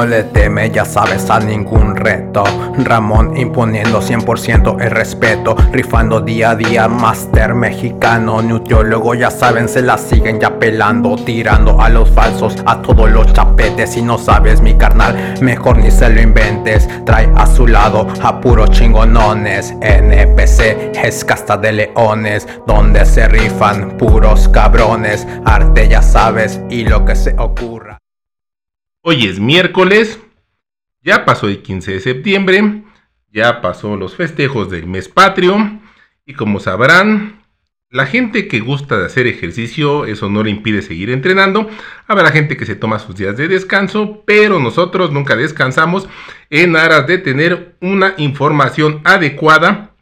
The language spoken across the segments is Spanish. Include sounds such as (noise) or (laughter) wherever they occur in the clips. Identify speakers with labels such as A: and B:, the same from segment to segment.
A: No le teme, ya sabes, a ningún reto. Ramón imponiendo 100% el respeto. Rifando día a día, máster mexicano. Nutriólogo, ya saben, se la siguen ya pelando. Tirando a los falsos, a todos los chapetes. Si no sabes, mi carnal, mejor ni se lo inventes. Trae a su lado a puros chingonones. NPC es casta de leones. Donde se rifan puros cabrones. Arte, ya sabes, y lo que se ocurra.
B: Hoy es miércoles, ya pasó el 15 de septiembre, ya pasó los festejos del mes patrio y como sabrán, la gente que gusta de hacer ejercicio, eso no le impide seguir entrenando. Habrá gente que se toma sus días de descanso, pero nosotros nunca descansamos en aras de tener una información adecuada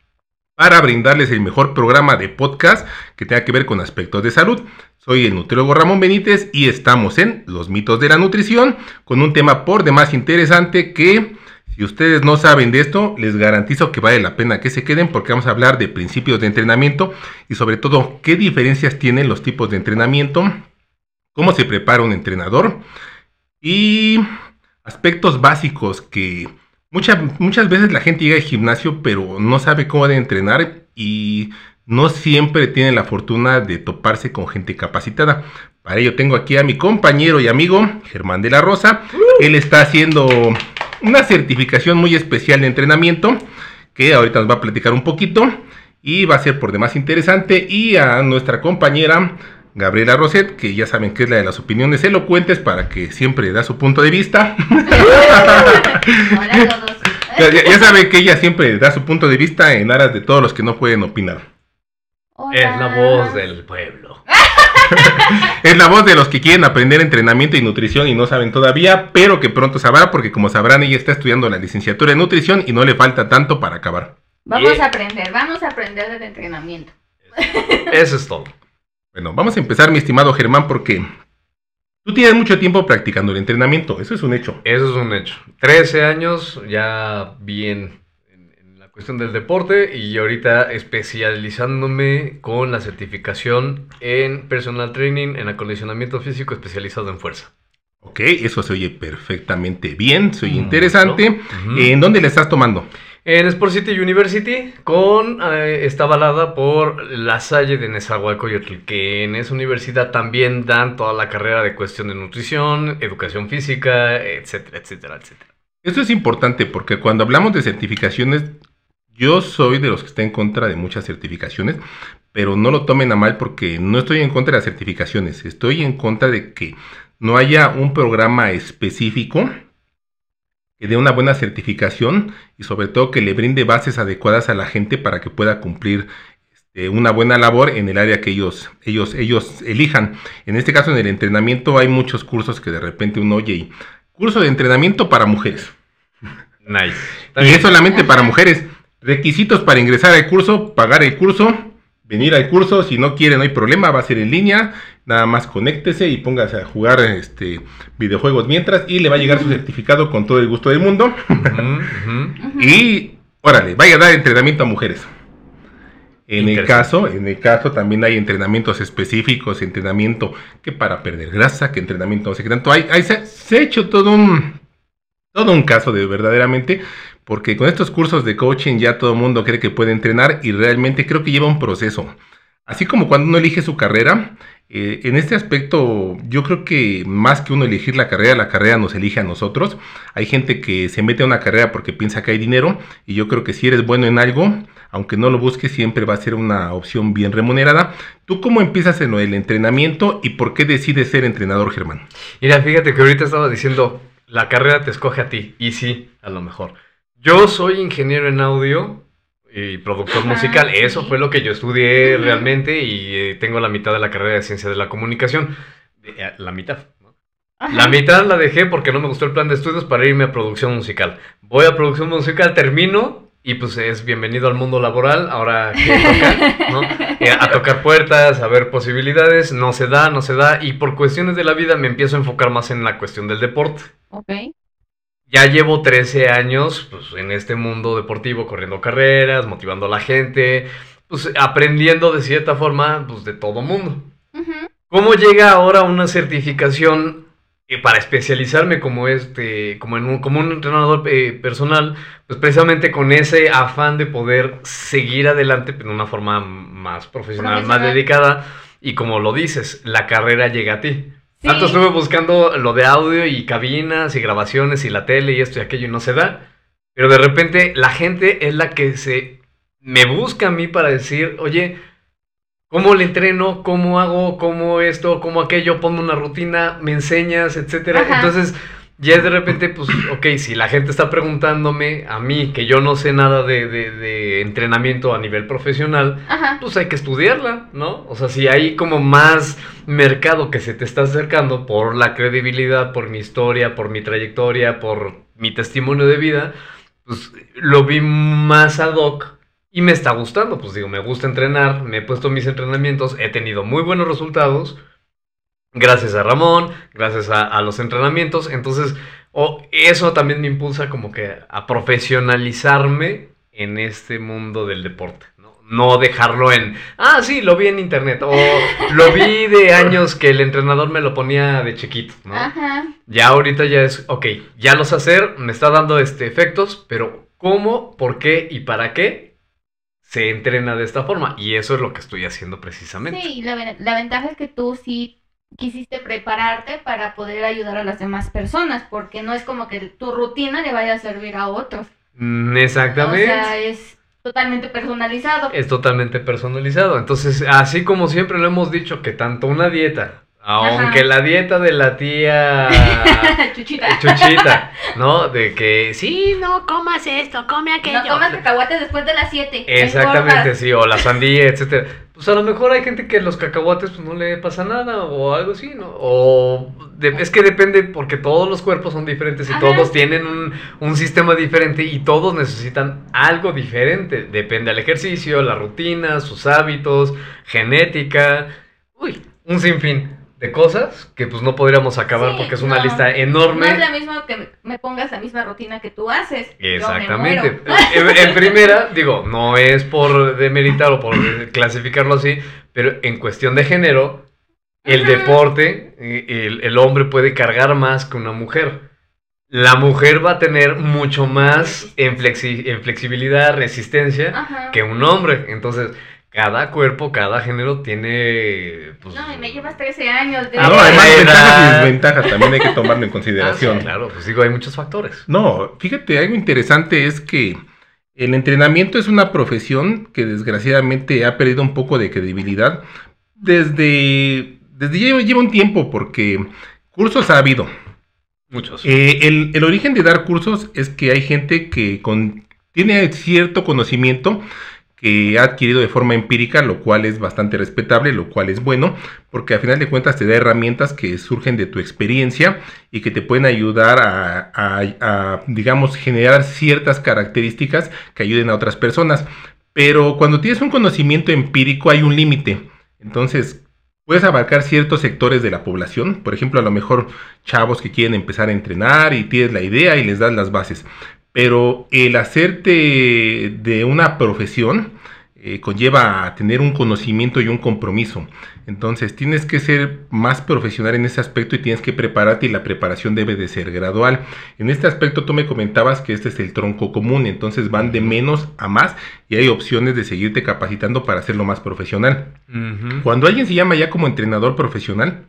B: para brindarles el mejor programa de podcast que tenga que ver con aspectos de salud. Soy el nutriólogo Ramón Benítez y estamos en Los mitos de la nutrición con un tema por demás interesante que si ustedes no saben de esto, les garantizo que vale la pena que se queden porque vamos a hablar de principios de entrenamiento y sobre todo qué diferencias tienen los tipos de entrenamiento, cómo se prepara un entrenador y aspectos básicos que Muchas, muchas veces la gente llega al gimnasio pero no sabe cómo de entrenar y no siempre tiene la fortuna de toparse con gente capacitada. Para ello tengo aquí a mi compañero y amigo Germán de la Rosa. Él está haciendo una certificación muy especial de entrenamiento que ahorita nos va a platicar un poquito y va a ser por demás interesante. Y a nuestra compañera Gabriela Roset, que ya saben que es la de las opiniones elocuentes para que siempre da su punto de vista. (laughs) Hola a todos. Ya, saben que ella siempre da su punto de vista en aras de todos los que no pueden opinar.
C: Es la voz del pueblo. (laughs)
B: es la voz de los que quieren aprender entrenamiento y nutrición y no saben todavía, pero que pronto sabrá porque como sabrán ella está estudiando la licenciatura en nutrición y no le falta tanto para acabar.
D: Vamos a aprender, vamos a aprender del entrenamiento.
C: Eso es todo.
B: Bueno, vamos a empezar, mi estimado Germán, porque tú tienes mucho tiempo practicando el entrenamiento, eso es un hecho.
C: Eso es un hecho. 13 años ya bien en, la cuestión del deporte y ahorita especializándome con la certificación en personal training, en acondicionamiento físico especializado en fuerza.
B: Ok, eso se oye perfectamente bien, soy interesante. ¿En dónde le estás tomando?
C: En Sport City University, con, eh, está avalada por la Salle de Nezahualcóyotl, que en esa universidad también dan toda la carrera de cuestión de nutrición, educación física, etcétera, etcétera, etcétera.
B: Esto es importante porque cuando hablamos de certificaciones, yo soy de los que está en contra de muchas certificaciones, pero no lo tomen a mal porque no estoy en contra de las certificaciones, estoy en contra de que no haya un programa específico que dé una buena certificación y sobre todo que le brinde bases adecuadas a la gente para que pueda cumplir este, una buena labor en el área que ellos, ellos, ellos elijan. En este caso, en el entrenamiento hay muchos cursos que de repente uno oye y curso de entrenamiento para mujeres. (laughs)
C: Nice.
B: Y es solamente para mujeres. Requisitos para ingresar al curso, pagar el curso, venir al curso, si no quiere no hay problema, va a ser en línea, nada más conéctese y póngase a jugar este videojuegos mientras y le va a llegar su certificado con todo el gusto del mundo. (laughs) y órale, vaya a dar entrenamiento a mujeres. En el caso, en el caso también hay entrenamientos específicos, entrenamiento que para perder grasa, que entrenamiento no sé qué tanto. Hay, se, se ha hecho todo un todo un caso de verdaderamente, porque con estos cursos de coaching ya todo el mundo cree que puede entrenar y realmente creo que lleva un proceso. Así como cuando uno elige su carrera, eh, en este aspecto yo creo que más que uno elegir la carrera, la carrera nos elige a nosotros. Hay gente que se mete a una carrera porque piensa que hay dinero y yo creo que si eres bueno en algo, aunque no lo busques, siempre va a ser una opción bien remunerada. ¿Tú cómo empiezas en el entrenamiento y por qué decides ser entrenador, Germán?
C: Mira, fíjate que ahorita estaba diciendo, la carrera te escoge a ti, y sí, a lo mejor. Yo soy ingeniero en audio y productor musical. Eso fue lo que yo estudié realmente y eh, tengo la mitad de la carrera de ciencia de la comunicación. Eh, la mitad. La mitad la dejé porque no me gustó el plan de estudios para irme a producción musical. Voy a producción musical, termino y pues es bienvenido al mundo laboral. Ahora tocar, (laughs) ¿no? Eh, a tocar puertas, a ver posibilidades. No se da, no se da. Y por cuestiones de la vida me empiezo a enfocar más en la cuestión del deporte.
D: Ok
C: ya llevo 13 años pues, en este mundo deportivo, corriendo carreras, motivando a la gente, pues aprendiendo de cierta forma pues, de todo mundo. ¿Cómo llega ahora una certificación eh, para especializarme como este, como en un, como un entrenador eh, personal, pues precisamente con ese afán de poder seguir adelante de una forma más profesional, más dedicada. Y como lo dices, la carrera llega a ti.
D: Sí.
C: Tanto estuve buscando lo de audio y cabinas y grabaciones y la tele y esto y aquello y no se da. Pero de repente la gente es la que se me busca a mí para decir, oye, ¿cómo le entreno? ¿Cómo hago? ¿Cómo esto? ¿Cómo aquello? Ponme una rutina, me enseñas, etcétera.
D: Ajá.
C: Entonces, ya de repente, pues, ok, si la gente está preguntándome a mí, que yo no sé nada de, de- de entrenamiento a nivel profesional,
D: Ajá.
C: pues hay que estudiarla, ¿no? O sea, si hay como más mercado que se te está acercando por la credibilidad, por mi historia, por mi trayectoria, por mi testimonio de vida, pues lo vi más ad hoc y me está gustando. Pues digo, me gusta entrenar, me he puesto mis entrenamientos, he tenido muy buenos resultados. Gracias a Ramón, gracias a, a los entrenamientos. Entonces, eso también me impulsa como que a profesionalizarme en este mundo del deporte. ¿no? No dejarlo en, ah, sí, lo vi en internet. O lo vi de (laughs) años que el entrenador me lo ponía de chiquito. ¿no?
D: Ajá.
C: Ya ahorita ya es, ok, ya lo sé hacer, me está dando este efectos, pero ¿cómo, por qué y para qué se entrena de esta forma? Y eso es lo que estoy haciendo precisamente.
D: Sí, la, la ventaja es que tú sí quisiste prepararte para poder ayudar a las demás personas, porque no es como que tu rutina le vaya a servir a otros.
C: Mm, Exactamente.
D: O sea, es totalmente personalizado.
C: es totalmente personalizado. Entonces, así como siempre lo hemos dicho, que tanto una dieta, aunque la dieta de la tía (laughs)
D: Chuchita.
C: Chuchita, (laughs) ¿no? De que sí, no comas esto, come aquello.
D: No comas cacahuates después de las 7.
C: Exactamente, sí, o la sandía, etcétera. Pues a lo mejor hay gente que los cacahuates pues no le pasa nada o algo así, ¿no? O de- es que depende porque todos los cuerpos son diferentes y
D: Ajá.
C: todos tienen un, un sistema diferente y todos necesitan algo diferente. Depende del ejercicio, la rutina, sus hábitos, genética, uy, un sinfín de cosas que pues no podríamos acabar
D: Sí,
C: porque es una
D: no.
C: lista
D: No
C: enorme.
D: es lo mismo que me- pongas la misma rutina que tú haces.
C: Exactamente. (laughs) En, en primera, digo, no es por demeritar o por clasificarlo así, pero en cuestión de género, el deporte, eh, el, el hombre puede cargar más que una mujer. La mujer va a tener mucho más en, flexi- en flexibilidad, resistencia que un hombre. Entonces, cada cuerpo, cada género tiene... Pues,
D: No, y me llevas 13 años de...
B: No,
C: Ah,
B: además
C: edad.
B: ventajas y desventajas también hay que tomarlo en (laughs)
C: Ah,
B: consideración.
C: sí, claro, pues digo, hay muchos factores.
B: No, fíjate, algo interesante es que el entrenamiento es una profesión que desgraciadamente ha perdido un poco de credibilidad desde, desde lleva, lleva un tiempo porque cursos ha habido.
C: Muchos.
B: Eh, el, el origen de dar cursos es que hay gente que con, tiene cierto conocimiento ha adquirido de forma empírica, lo cual es bastante respetable, lo cual es bueno, porque a final de cuentas te da herramientas que surgen de tu experiencia y que te pueden ayudar a- a, digamos, generar ciertas características que ayuden a otras personas. Pero cuando tienes un conocimiento empírico hay un límite. Entonces, puedes abarcar ciertos sectores de la población. Por ejemplo, a lo mejor chavos que quieren empezar a entrenar y tienes la idea y les das las bases. Pero el hacerte de una profesión eh, conlleva a tener un conocimiento y un compromiso. Entonces tienes que ser más profesional en ese aspecto y tienes que prepararte y la preparación debe de ser gradual. En este aspecto tú me comentabas que este es el tronco común, entonces van de menos a más y hay opciones de seguirte capacitando para hacerlo más profesional. Cuando alguien se llama ya como entrenador profesional,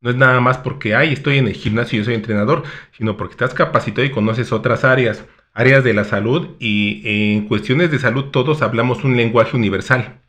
B: no es nada más porque, ay, estoy en el gimnasio y yo soy entrenador, sino porque estás capacitado y conoces otras áreas, áreas de la salud y en cuestiones de salud todos hablamos un lenguaje universal.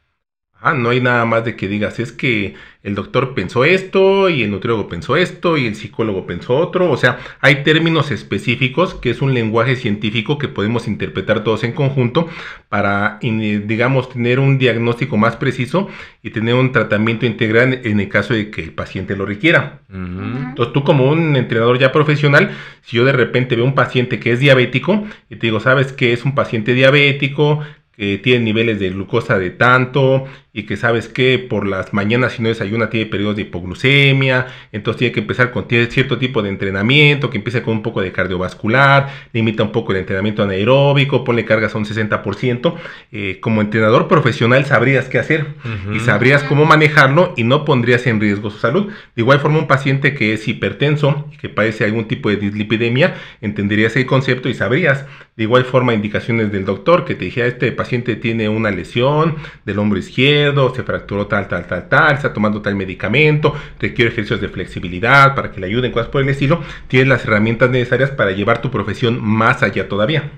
B: Ah, no hay nada más de que digas, es que el doctor pensó esto y el nutriólogo pensó esto y el psicólogo pensó otro. O sea, hay términos específicos que es un lenguaje científico que podemos interpretar todos en conjunto para, digamos, tener un diagnóstico más preciso y tener un tratamiento integral en el caso de que el paciente lo requiera. Entonces tú como un entrenador ya profesional, si yo de repente veo un paciente que es diabético y te digo, sabes que es un paciente diabético, que tiene niveles de glucosa de tanto, y que sabes que por las mañanas si no desayuna tiene periodos de hipoglucemia, entonces tiene que empezar con cierto tipo de entrenamiento, que empiece con un poco de cardiovascular, limita un poco el entrenamiento anaeróbico, ponle cargas a un 60%, eh, como entrenador profesional sabrías qué hacer y sabrías cómo manejarlo y no pondrías en riesgo su salud. De igual forma un paciente que es hipertenso y que padece algún tipo de dislipidemia, entenderías el concepto y sabrías. De igual forma indicaciones del doctor que te dijera este paciente tiene una lesión del hombro izquierdo, se fracturó tal, tal, tal, tal, está tomando tal medicamento, requiere ejercicios de flexibilidad para que le ayuden, cosas por el estilo, tienes las herramientas necesarias para llevar tu profesión más allá todavía.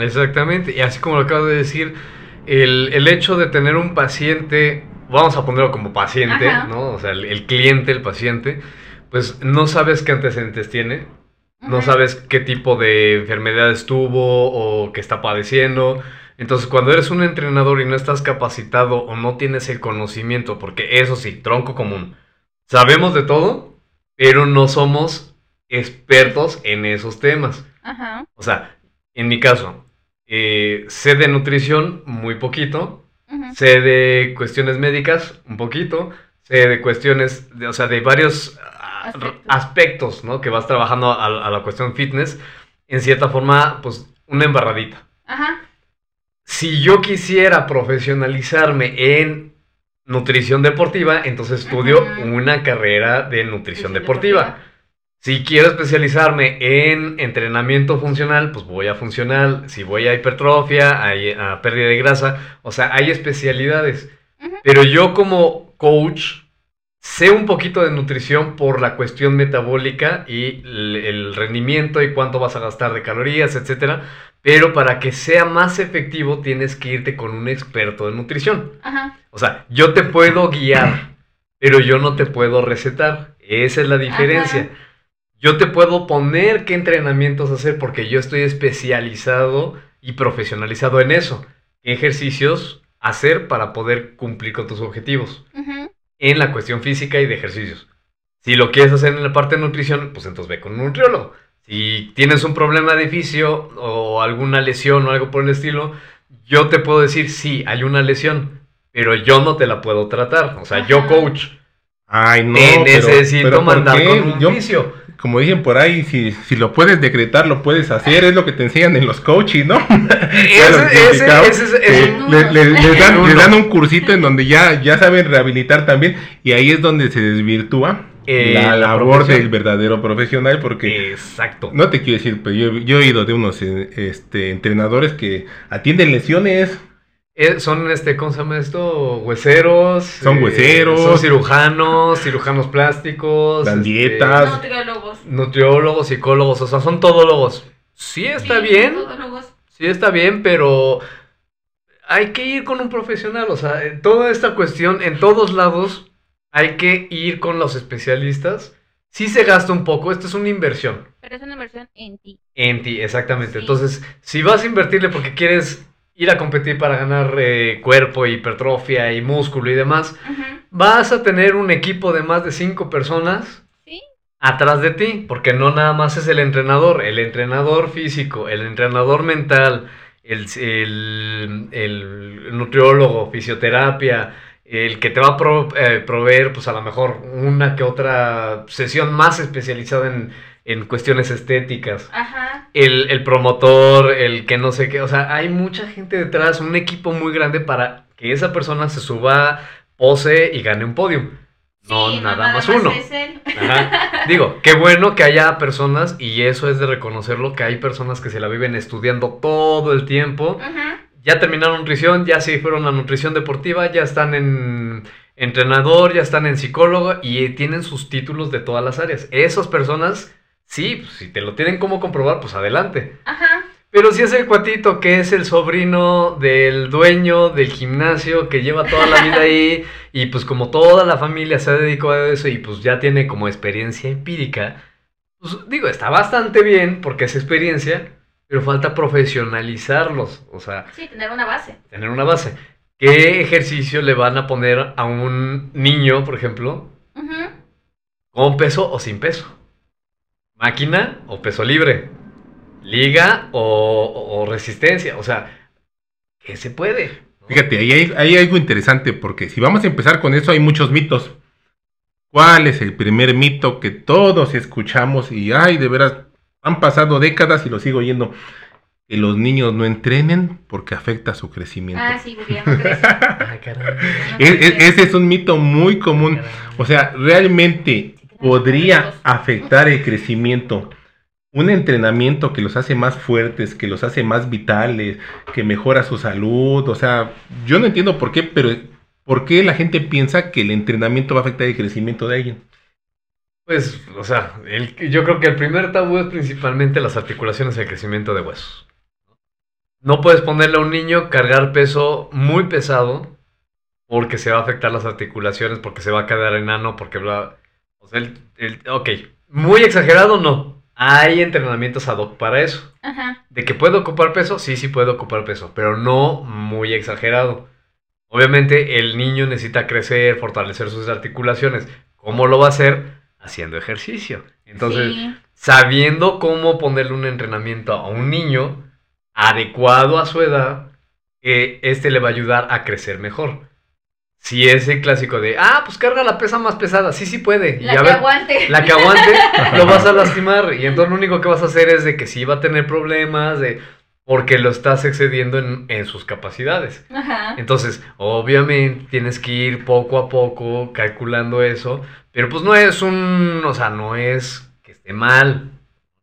C: exactamente, y así como lo acabo de decir, el, el, hecho de tener un paciente, vamos a ponerlo como paciente, ¿no? O sea, el, el cliente, el paciente, pues no sabes qué antecedentes tiene, no sabes qué tipo de enfermedades tuvo o qué está padeciendo. Entonces, cuando eres un entrenador y no estás capacitado o no tienes el conocimiento, porque eso sí, tronco común, sabemos de todo, pero no somos expertos en esos temas. Ajá. O sea, en mi caso, eh, sé de nutrición muy poquito, sé de cuestiones médicas un poquito, sé de cuestiones, o sea, de varios aspectos, ¿no? Que vas trabajando a, la cuestión fitness, en cierta forma, pues, una embarradita. Ajá. Si yo quisiera profesionalizarme en nutrición deportiva, entonces estudio una carrera de nutrición deportiva. Si quiero especializarme en entrenamiento funcional, pues voy a funcional. Si voy a hipertrofia, a, pérdida de grasa, o sea, hay especialidades. Pero yo como coach sé un poquito de nutrición por la cuestión metabólica y el rendimiento y cuánto vas a gastar de calorías, etcétera. Pero para que sea más efectivo tienes que irte con un experto de nutrición. Ajá. O sea, yo te puedo guiar, pero yo no te puedo recetar. Esa es la diferencia. Yo te puedo poner qué entrenamientos hacer porque yo estoy especializado y profesionalizado en eso. ¿Qué ejercicios hacer para poder cumplir con tus objetivos? En la cuestión física y de ejercicios. Si lo quieres hacer en la parte de nutrición, pues entonces ve con un nutriólogo. Si tienes un problema de fisio o alguna lesión o algo por el estilo, yo te puedo decir, sí, hay una lesión, pero yo no te la puedo tratar. O sea, yo coach.
B: Ay, no.
C: Te necesito mandar con un fisio
B: como dicen por ahí, si, si lo puedes decretar, lo puedes hacer, es lo que te enseñan en los coaches, ¿no? Les dan un cursito en donde ya, ya saben rehabilitar también, y ahí es donde se desvirtúa eh, la, labor del verdadero profesional, porque
C: Exacto.
B: no te quiero decir, pero yo, yo he ido de unos eh, este, entrenadores que atienden lesiones
C: eh, son, este, ¿cómo se llama esto? Hueseros.
B: Son eh, hueseros.
C: son cirujanos, cirujanos plásticos.
B: Dan este, dietas.
D: Nutriólogos.
C: Nutriólogos, psicólogos, o sea, son todólogos. Sí está bien. Sí está bien, pero hay que ir con un profesional. O sea, toda esta cuestión, en todos lados, hay que ir con los especialistas. Sí se gasta un poco, esto es una inversión.
D: Pero es una inversión en ti.
C: En ti, exactamente. Entonces, si vas a invertirle porque quieres ir a competir para ganar eh, cuerpo, hipertrofia y músculo y demás, vas a tener un equipo de más de cinco personas atrás de ti, porque no nada más es el entrenador, el entrenador físico, el entrenador mental, el, el, nutriólogo, fisioterapia, el que te va a eh, proveer, pues a lo mejor una que otra sesión más especializada en en cuestiones estéticas. Ajá. El, el, promotor, el que no sé qué. O sea, hay mucha gente detrás, un equipo muy grande para que esa persona se suba, pose y gane un podio. no nada, más, uno. Ajá. Digo, qué bueno que haya personas, y eso es de reconocerlo, que hay personas que se la viven estudiando todo el tiempo. Ajá. Ya terminaron nutrición, ya se fueron a nutrición deportiva, ya están en entrenador, ya están en psicólogo y tienen sus títulos de todas las áreas. Esas personas Sí, pues, si te lo tienen como comprobar, pues adelante. Ajá. Pero si es el cuatito que es el sobrino del dueño del gimnasio que lleva toda la vida ahí (laughs) y pues como toda la familia se ha dedicado a eso y pues ya tiene como experiencia empírica, pues digo, está bastante bien porque es experiencia, pero falta profesionalizarlos, o sea...
D: Sí, tener una base.
C: Tener una base. ¿Qué ejercicio le van a poner a un niño, por ejemplo, con peso o sin peso? máquina o peso libre, liga o, resistencia, o sea, ¿qué se puede?
B: Fíjate, ahí hay, ahí hay algo interesante, porque si vamos a empezar con eso, hay muchos mitos. ¿Cuál es el primer mito que todos escuchamos y, ay, de veras, han pasado décadas y lo sigo oyendo? Que los niños no entrenen porque afecta su crecimiento.
D: Ah, sí, porque ya no crece. (laughs)
C: Ay, caray.
D: Ya no
B: E- e- ese es un mito muy común. O sea, realmente podría afectar el crecimiento. Un entrenamiento que los hace más fuertes, que los hace más vitales, que mejora su salud. O sea, yo no entiendo por qué, pero ¿por qué la gente piensa que el entrenamiento va a afectar el crecimiento de alguien?
C: Pues, o sea, el- yo creo que el primer tabú es principalmente las articulaciones y el crecimiento de huesos. No puedes ponerle a un niño cargar peso muy pesado porque se va a afectar las articulaciones, porque se va a quedar enano, porque bla. O sea, el, el- ok, muy exagerado no. Hay entrenamientos ad hoc para eso.
D: Ajá.
C: ¿De que puedo ocupar peso? Sí, sí puedo ocupar peso, pero no muy exagerado. Obviamente el niño necesita crecer, fortalecer sus articulaciones. ¿Cómo lo va a hacer? Haciendo ejercicio. Entonces,
D: sí.
C: sabiendo cómo ponerle un entrenamiento a un niño adecuado a su edad, eh, este le va a ayudar a crecer mejor. Si es el clásico de, ah, pues carga la pesa más pesada, sí, sí puede. y
D: La
C: a
D: que
C: ver,
D: aguante.
C: la que aguante, (laughs) lo vas a lastimar. Y entonces lo único que vas a hacer es de que sí va a tener problemas, de porque lo estás excediendo en, en sus capacidades.
D: Ajá.
C: Entonces, obviamente tienes que ir poco a poco calculando eso, pero pues no es un, o sea, no es que esté mal.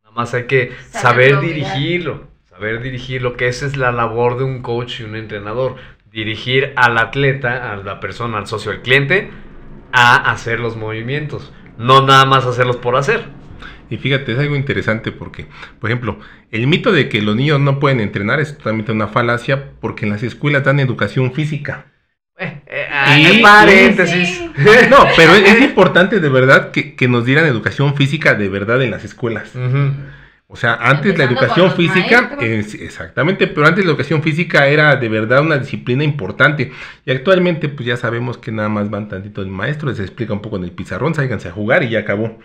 C: Nada más hay que saber dirigirlo, saber dirigirlo, que esa es la labor de un coach y un entrenador, dirigir al atleta, a la persona, al socio, al cliente, a hacer los movimientos, no nada más hacerlos por hacer.
B: Y fíjate, es algo interesante porque, por ejemplo, el mito de que los niños no pueden entrenar es totalmente una falacia porque en las escuelas dan educación física.
C: Eh, eh,
B: Y-
C: eh, paréntesis.
D: Sí. (laughs)
B: No, pero es, es importante de verdad que, que nos dieran educación física de verdad en las escuelas. O sea, antes la educación física, es- exactamente, pero antes la educación física era de verdad una disciplina importante. Y actualmente, pues ya sabemos que nada más van tantito el maestro, les explica un poco en el pizarrón, sáiganse a jugar y ya acabó.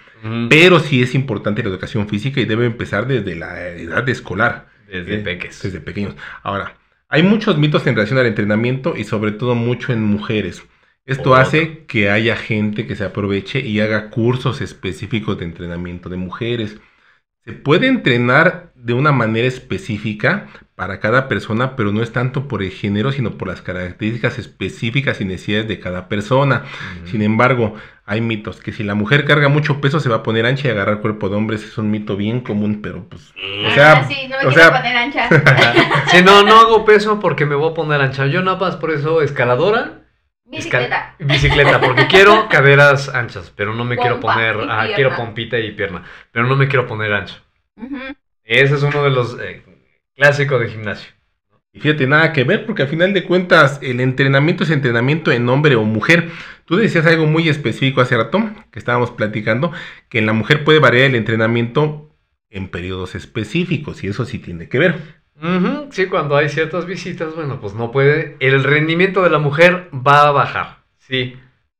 B: Pero sí es importante la educación física y debe empezar desde la edad escolar.
C: Desde
B: Eh,
C: peques.
B: Desde pequeños. Ahora, hay muchos mitos en relación al entrenamiento y sobre todo mucho en mujeres. Esto hace que haya gente que se aproveche y haga cursos específicos de entrenamiento de mujeres. Se puede entrenar de una manera específica para cada persona, pero no es tanto por el género, sino por las características específicas y necesidades de cada persona. Sin embargo, hay mitos que si la mujer carga mucho peso se va a poner ancha y agarrar cuerpo de hombres. Es un mito bien común, pero pues... O
D: Ah,
B: sea,
D: sí, no me
B: o
D: quiero
B: sea-
D: poner ancha. (laughs)
C: Si no, no hago peso porque me voy a poner ancha. Yo nada más por eso escaladora,
D: Bicicleta.
C: bicicleta, porque (laughs) quiero caderas anchas, pero no me quiero poner, ah, quiero pompita y pierna, pero no me quiero poner ancho. Ese es uno de los eh, clásicos de gimnasio.
B: Y fíjate, nada que ver, porque al final de cuentas el entrenamiento es entrenamiento en hombre o mujer. Tú decías algo muy específico hace rato, que estábamos platicando, que en la mujer puede variar el entrenamiento en periodos específicos, y eso sí tiene que ver.
C: Ujú, Sí, cuando hay ciertas visitas, bueno, pues no puede. El rendimiento de la mujer va a bajar, sí.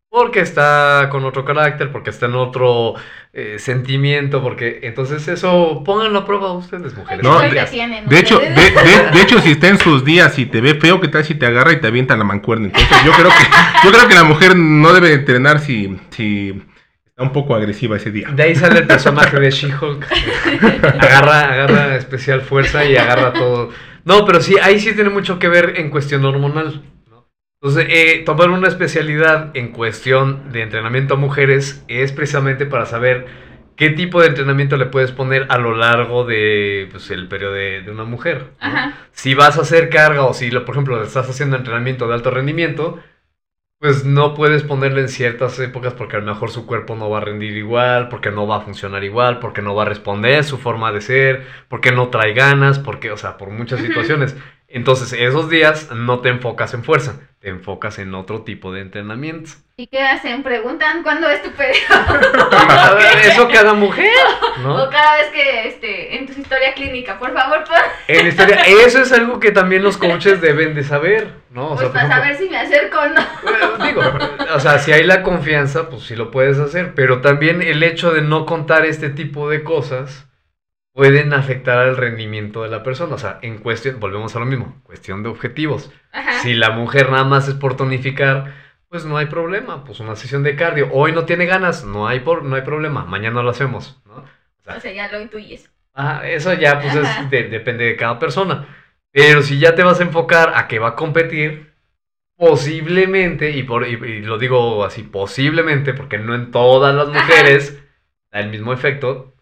C: Porque está con otro carácter, porque está en otro eh, sentimiento, porque entonces eso pónganlo a prueba ustedes, mujeres.
B: No, de- hecho, de,
D: ustedes.
B: de- de hecho, si está en sus días y te ve feo, ¿qué tal si te agarra y te avienta la mancuerna? Entonces yo creo que, yo creo que la mujer no debe entrenar si, si un poco agresiva ese día.
C: De ahí sale el personaje de She-Hulk. (laughs) agarra, agarra especial fuerza y agarra todo. No, pero sí, ahí sí tiene mucho que ver en cuestión hormonal. ¿no? Entonces, eh, tomar una especialidad en cuestión de entrenamiento a mujeres es precisamente para saber qué tipo de entrenamiento le puedes poner a lo largo de pues, el periodo de, de una mujer. ¿no?
D: Ajá.
C: Si vas a hacer carga o si, lo- por ejemplo, estás haciendo entrenamiento de alto rendimiento, pues no puedes ponerle en ciertas épocas porque a lo mejor su cuerpo no va a rendir igual, porque no va a funcionar igual, porque no va a responder su forma de ser, porque no trae ganas, porque, o sea, por muchas situaciones. Entonces, esos días no te enfocas en fuerza, te enfocas en otro tipo de entrenamiento.
D: ¿Y qué hacen? Preguntan cuándo es tu periodo. (laughs)
C: Eso cada mujer, ¿no?
D: O cada vez que este, en tu historia clínica, por favor, pon,
C: En historia, eso es algo que también los coaches deben de saber, ¿no? O
D: pues
C: sea, por
D: para
C: ejemplo,
D: saber si me acerco o no.
C: Bueno, digo, o sea, si hay la confianza, pues sí lo puedes hacer, pero también el hecho de no contar este tipo de cosas, pueden afectar al rendimiento de la persona. O sea, en cuestión, volvemos a lo mismo, cuestión de objetivos.
D: Ajá.
C: Si la mujer nada más es por tonificar, pues no hay problema, pues una sesión de cardio. Hoy no tiene ganas, no hay, por, no hay problema, mañana lo hacemos, ¿no?
D: O sea, ya lo intuyes.
C: Ah, eso ya pues
D: Ajá.
C: es de- depende de cada persona. Pero si ya te vas a enfocar a que va a competir, posiblemente, y, por, y, y lo digo así, posiblemente, porque no en todas las
D: Ajá.
C: mujeres da el mismo efecto, o sea,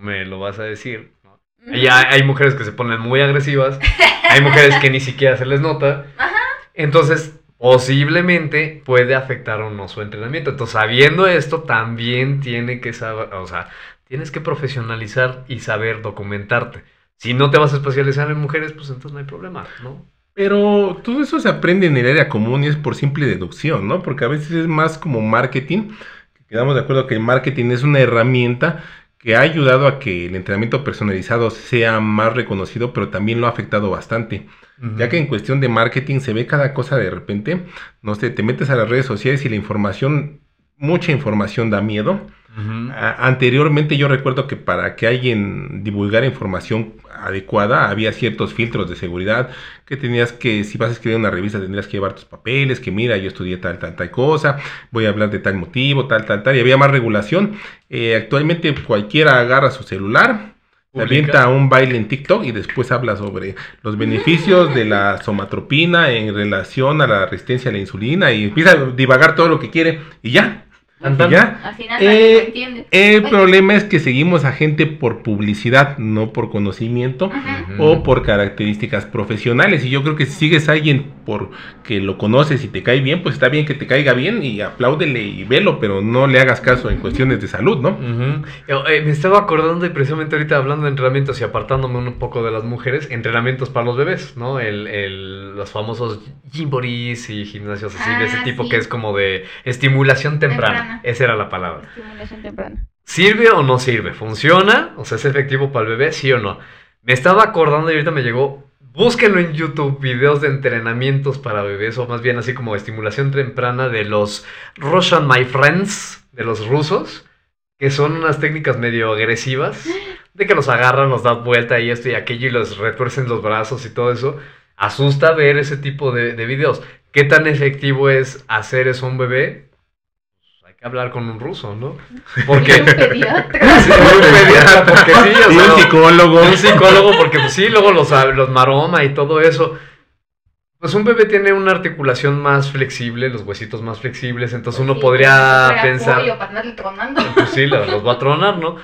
C: me lo vas a decir, ¿no? Hay, hay mujeres que se ponen muy agresivas, (laughs) hay mujeres que ni siquiera se les nota,
D: Ajá.
C: entonces posiblemente puede afectar o no su entrenamiento. Entonces, sabiendo esto, también tiene que saber, o sea, tienes que profesionalizar y saber documentarte. Si no te vas a especializar en mujeres, pues entonces no hay problema, ¿no?
B: Pero todo eso se aprende en el área común y es por simple deducción, ¿no? Porque a veces es más como marketing. Quedamos de acuerdo que el marketing es una herramienta que ha ayudado a que el entrenamiento personalizado sea más reconocido, pero también lo ha afectado bastante. Ya que en cuestión de marketing se ve cada cosa de repente, no sé, te metes a las redes sociales y la información, mucha información da miedo. A- Anteriormente yo recuerdo que para que alguien divulgara información adecuada había ciertos filtros de seguridad que tenías que, si vas a escribir una revista tendrías que llevar tus papeles, que mira, yo estudié tal, tal, tal cosa, voy a hablar de tal motivo, tal, tal, tal, y había más regulación. Eh, actualmente cualquiera agarra su celular, se avienta un baile en TikTok y después habla sobre los beneficios de la somatropina en relación a la resistencia a la insulina y empieza a divagar todo lo que quiere y ya.
C: Tan,
B: Y
C: tan.
B: ya.
D: Al final
B: Eh,
D: nadie lo entiende.
B: El problema es que seguimos a gente por publicidad, no por conocimiento
D: Ajá.
B: O por características profesionales. Y yo creo que si sigues a alguien porque lo conoces y te cae bien, pues está bien que te caiga bien y apláudele y velo, pero no le hagas caso en cuestiones de salud, ¿no?
C: Eh, eh, me estaba acordando y precisamente ahorita hablando de entrenamientos y apartándome un poco de las mujeres, entrenamientos para los bebés, ¿no? El, el- los famosos gymborees y gimnasios así de ese
D: Ah,
C: tipo
D: sí.
C: que es como de estimulación temprana.
D: Temprana.
C: Esa era la palabra.
D: Estimulación temprana.
C: ¿Sirve o no sirve? ¿Funciona? O sea, ¿es efectivo para el bebé? ¿Sí o no? Me estaba acordando y ahorita me llegó. Búsquenlo en YouTube, videos de entrenamientos para bebés, o más bien así como estimulación temprana de los Russian My Friends, de los rusos, que son unas técnicas medio agresivas, de que los agarran, los dan vuelta y esto y aquello y los retuercen los brazos y todo eso. Asusta ver ese tipo de, de videos. ¿Qué tan efectivo es hacer eso a un bebé? Pues que hablar con un ruso, ¿no? Porque... (laughs)
D: Y un pediatra.
C: Sí, un pediatra, porque sí, o sea,
B: un psicólogo.
C: un psicólogo, porque pues, sí, luego los, los maroma y todo eso. Pues un bebé tiene una articulación más flexible, los huesitos más flexibles, entonces uno
D: Sí,
C: podría
D: fuera
C: pensar,
D: pollo para andarle tronando.
C: pues sí, los, los va a tronar, ¿no?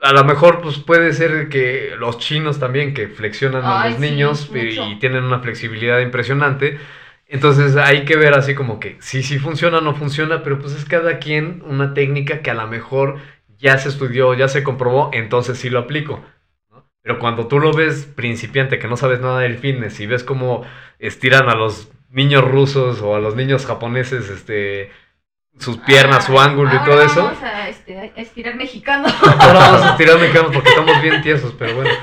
C: A lo mejor pues puede ser que los chinos también, que flexionan a los
D: sí,
C: niños y,
D: mucho.
C: y tienen una flexibilidad impresionante. Entonces hay que ver así como que sí, sí funciona, no funciona, pero pues es cada quien una técnica que a lo mejor ya se estudió, ya se comprobó, entonces sí lo aplico. ¿no? Pero cuando tú lo ves principiante, que no sabes nada del fitness y ves cómo estiran a los niños rusos o a los niños japoneses, este, sus piernas, su
D: Ah,
C: ángulo y todo eso.
D: Vamos a, este, a estirar mexicano. (laughs)
C: Ahora vamos a estirar mexicanos porque estamos bien tiesos, pero bueno. (laughs)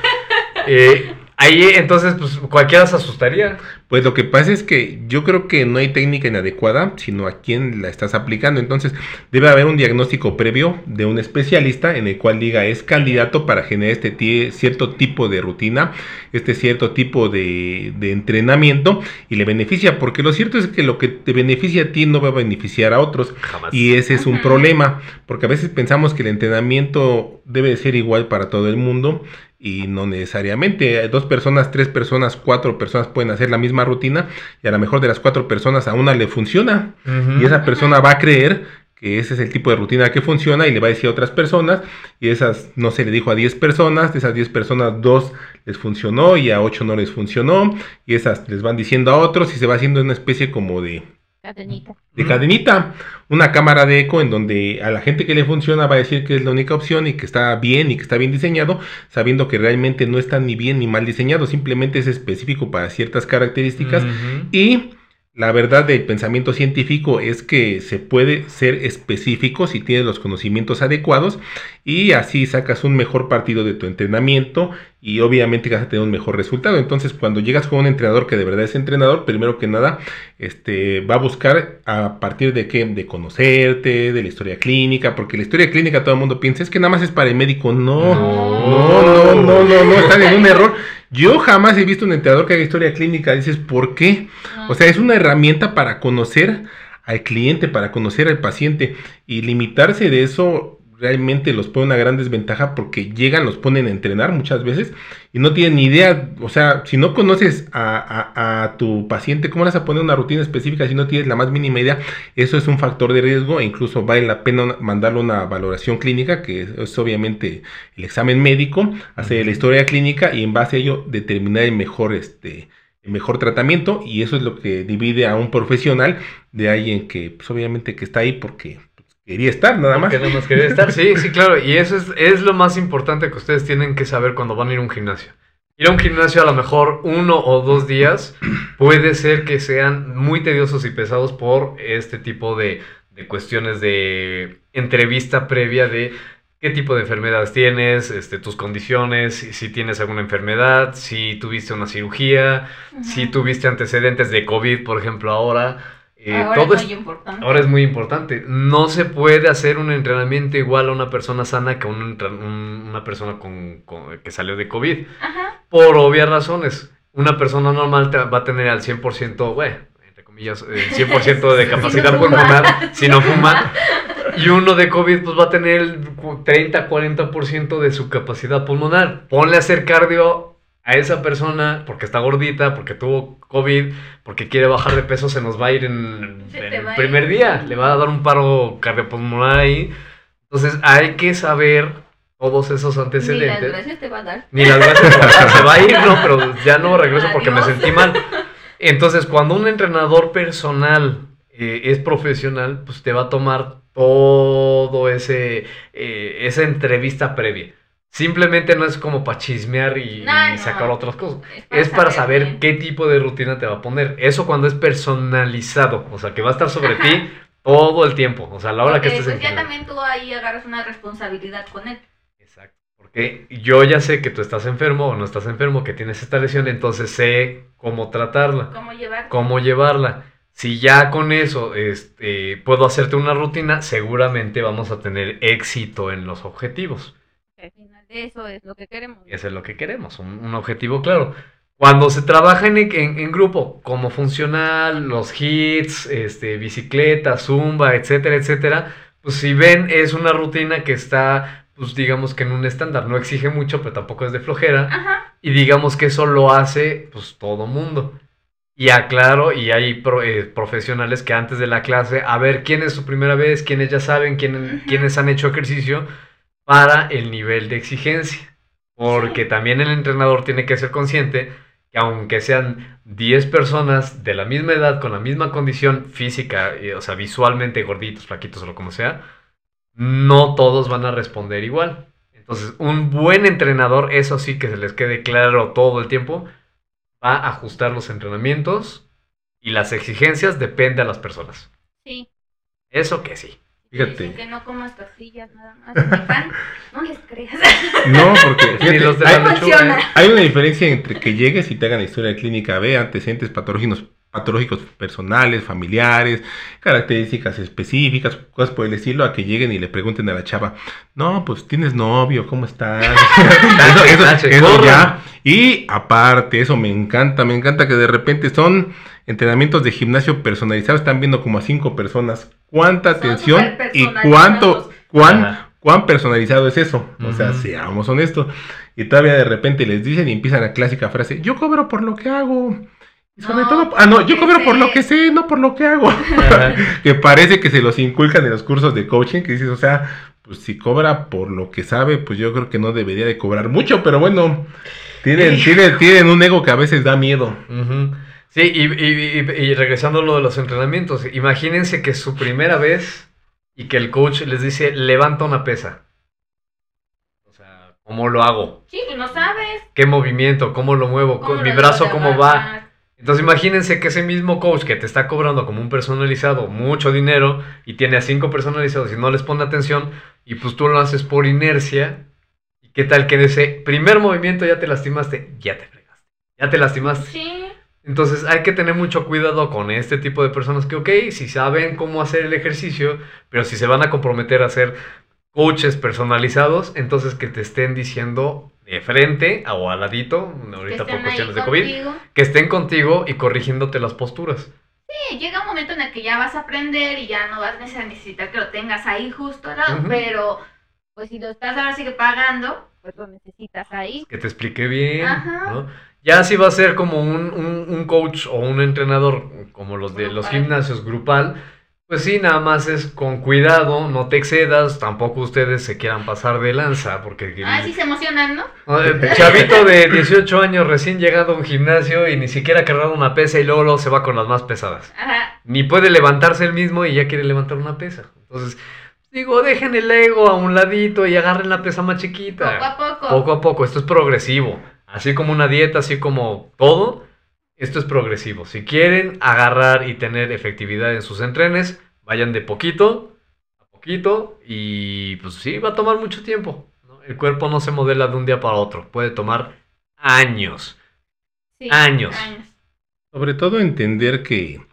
C: Eh, ahí entonces, pues cualquiera se asustaría.
B: Pues lo que pasa es que yo creo que no hay técnica inadecuada, sino a quién la estás aplicando. Entonces, debe haber un diagnóstico previo de un especialista en el cual diga es candidato para generar este cierto tipo de rutina, este cierto tipo de, de entrenamiento y le beneficia, porque lo cierto es que lo que te beneficia a ti no va a beneficiar a otros.
C: Jamás.
B: Y ese es un problema, porque a veces pensamos que el entrenamiento debe de ser igual para todo el mundo y no necesariamente. Dos personas, tres personas, cuatro personas pueden hacer la misma rutina y a lo mejor de las cuatro personas a una le funciona. Y esa persona va a creer que ese es el tipo de rutina que funciona y le va a decir a otras personas y esas, no se le dijo a 10 personas, de esas 10 personas, dos les funcionó y a ocho no les funcionó y esas les van diciendo a otros y se va haciendo una especie como de
D: Cadenita.
B: de cadenita, una cámara de eco en donde a la gente que le funciona va a decir que es la única opción y que está bien y que está bien diseñado, sabiendo que realmente no está ni bien ni mal diseñado, simplemente es específico para ciertas características y la verdad del pensamiento científico es que se puede ser específico si tienes los conocimientos adecuados y así sacas un mejor partido de tu entrenamiento y obviamente vas a tener un mejor resultado. Entonces, cuando llegas con un entrenador que de verdad es entrenador, primero que nada, este va a buscar a partir de qué, de conocerte, de la historia clínica, porque la historia clínica todo el mundo piensa es que nada más es para el médico. No, no, no, no, no, no, están en un error. Yo jamás he visto un entrenador que haga historia clínica. Dices, ¿por qué? O sea, es una herramienta para conocer al cliente, para conocer al paciente. Y limitarse de eso realmente los pone una gran desventaja porque llegan, los ponen a entrenar muchas veces y no tienen ni idea. O sea, si no conoces a, a- a tu paciente, ¿cómo vas a poner una rutina específica si no tienes la más mínima idea? Eso es un factor de riesgo e incluso vale la pena mandarle una valoración clínica, que es, es obviamente el examen médico, hacer la historia clínica y en base a ello determinar el mejor, este, el mejor tratamiento y eso es lo que divide a un profesional de alguien que pues, obviamente que está ahí porque quería estar nada más.
C: Que nada más quería estar. (laughs) Sí, sí, claro. Y eso es, es lo más importante que ustedes tienen que saber cuando van a ir a un gimnasio. Ir a un gimnasio a lo mejor uno o dos días (clears throat) puede ser que sean muy tediosos y pesados por este tipo de, de cuestiones de entrevista previa de qué tipo de enfermedades tienes, este, tus condiciones, si, si tienes alguna enfermedad, si tuviste una cirugía, si tuviste antecedentes de COVID, por ejemplo, ahora. Eh,
D: Ahora
C: todo
D: es
C: es-
D: muy importante.
C: Ahora es muy importante. No se puede hacer un entrenamiento igual a una persona sana que a un una persona con, con- que salió de COVID.
D: Ajá.
C: Por obvias razones. Una persona normal te- va a tener al 100%, bueno, entre comillas, el 100% de (laughs) capacidad
D: no
C: pulmonar si no fuma. Y uno de COVID pues va a tener el cu- 30-40% de su capacidad pulmonar. Ponle a hacer cardio a esa persona porque está gordita, porque tuvo COVID, porque quiere bajar de peso, se nos va a ir en, el primer
D: ir.
C: día. Le va a dar un paro cardiopulmonar ahí. Entonces hay que saber todos esos
D: Ni las
C: antecedentes.
D: gracias te va a dar.
C: Ni las gracias. Se va a ir, no, pero ya no (laughs) regreso porque me sentí mal. Entonces, cuando un entrenador personal eh, es profesional, pues te va a tomar todo ese eh, esa entrevista previa. Simplemente no es como para chismear y,
D: No,
C: y
D: no.
C: sacar otras cosas. Es para saber qué tipo de rutina te va a poner. Eso cuando es personalizado, o sea, que va a estar sobre ti todo el tiempo, o sea, a la hora que estés
D: pues
C: en
D: ya también tú ahí agarras una responsabilidad con él.
C: Exacto. Porque yo ya sé que tú estás enfermo o no estás enfermo, que tienes esta lesión, entonces sé cómo tratarla,
D: Cómo llevar.
C: cómo llevarla. Si ya con eso este, puedo hacerte una rutina, seguramente vamos a tener éxito en los objetivos.
D: Al final de eso es lo que queremos.
C: Eso es lo que queremos, un, un objetivo claro. Cuando se trabaja en, en- en grupo, como funcional, los hits, este, bicicleta, zumba, etcétera, etcétera, pues si ven, es una rutina que está, pues digamos que en un estándar, no exige mucho, pero tampoco es de flojera,
D: Ajá.
C: y digamos que eso lo hace, pues todo mundo. Y aclaro, y hay pro- eh, profesionales que antes de la clase, a ver quién es su primera vez, quiénes ya saben, quién, quiénes han hecho ejercicio, para el nivel de exigencia. Porque también el entrenador tiene que ser consciente que aunque sean 10 personas de la misma edad, con la misma condición física, eh, o sea, visualmente gorditos, flaquitos o lo como sea, no todos van a responder igual. Entonces, un buen entrenador, eso sí que se les quede claro todo el tiempo, va a ajustar los entrenamientos y las exigencias depende a las personas.
D: Sí.
C: Eso que sí.
B: Fíjate.
D: Que no comas pastillas nada más. pan, (laughs) no les creas. (laughs)
B: No, porque fíjate,
C: los de
B: hay.
C: ¿eh?
B: hay una diferencia entre que llegues y te hagan la historia de clínica B, antecedentes patológicos, patológicos personales, familiares, características específicas, cosas por el estilo, a que lleguen y le pregunten a la chava, no, pues tienes novio, ¿cómo estás? (laughs) eso, ya. Y aparte, eso me encanta, me encanta que de repente son entrenamientos de gimnasio personalizados, están viendo como a cinco personas. ¿Cuánta atención y cuánto, cuán,
C: Ajá.
B: cuán personalizado es eso? O sea, seamos honestos. Y todavía de repente les dicen y empiezan la clásica frase, yo cobro por lo que hago. Sobre
D: No,
B: todo,
D: por
B: ah, no, yo cobro por lo que sé, no por lo que hago. (laughs) Que parece que se los inculcan en los cursos de coaching, que dices, o sea, pues si cobra por lo que sabe, pues yo creo que no debería de cobrar mucho, pero bueno, tienen, (laughs) tienen, tienen un ego que a veces da miedo.
C: Sí, y, y- y- y regresando a lo de los entrenamientos, imagínense que es su primera vez y que el coach les dice, levanta una pesa. O sea, ¿cómo lo hago?
D: Sí, pues no sabes.
C: ¿Qué movimiento? ¿Cómo lo muevo?
D: cómo
C: ¿Mi
D: lo
C: brazo cómo va? Entonces imagínense que ese mismo coach que te está cobrando como un personalizado mucho dinero y tiene a cinco personalizados y no les pone atención y pues tú lo haces por inercia. ¿Y qué tal que en ese primer movimiento ya te lastimaste? Ya te fregaste. Ya te lastimaste.
D: Sí.
C: Entonces hay que tener mucho cuidado con este tipo de personas que, ok, si saben cómo hacer el ejercicio, pero si se van a comprometer a ser coaches personalizados, entonces que te estén diciendo de frente o al ladito, ahorita por cuestiones de COVID,
D: contigo.
C: que estén contigo y corrigiéndote las posturas.
D: Sí, llega un momento en el que ya vas a aprender y ya no vas a necesitar que lo tengas ahí justo al lado, pero pues si lo estás ahora sigue pagando, pues lo necesitas ahí.
C: Que te explique bien,
D: Ajá.
C: ¿no? Ya si va a ser como un, un- un coach o un entrenador como los de los gimnasios grupal, pues sí, nada más es con cuidado, no te excedas, tampoco ustedes se quieran pasar de lanza, porque...
D: Ah, sí se emocionan, ¿no?
C: No, el Chavito de 18 años recién llegado a un gimnasio y ni siquiera ha cargado una pesa y luego, luego se va con las más pesadas.
D: Ajá.
C: Ni puede levantarse él mismo y ya quiere levantar una pesa. Entonces, digo, dejen el ego a un ladito y agarren la pesa más chiquita.
D: Poco a poco.
C: Poco a poco, esto es progresivo. Así como una dieta, así como todo, esto es progresivo. Si quieren agarrar y tener efectividad en sus entrenes, vayan de poquito a poquito y pues sí, va a tomar mucho tiempo. ¿no? El cuerpo no se modela de un día para otro, puede tomar años.
D: Sí,
C: años.
B: Sobre todo entender que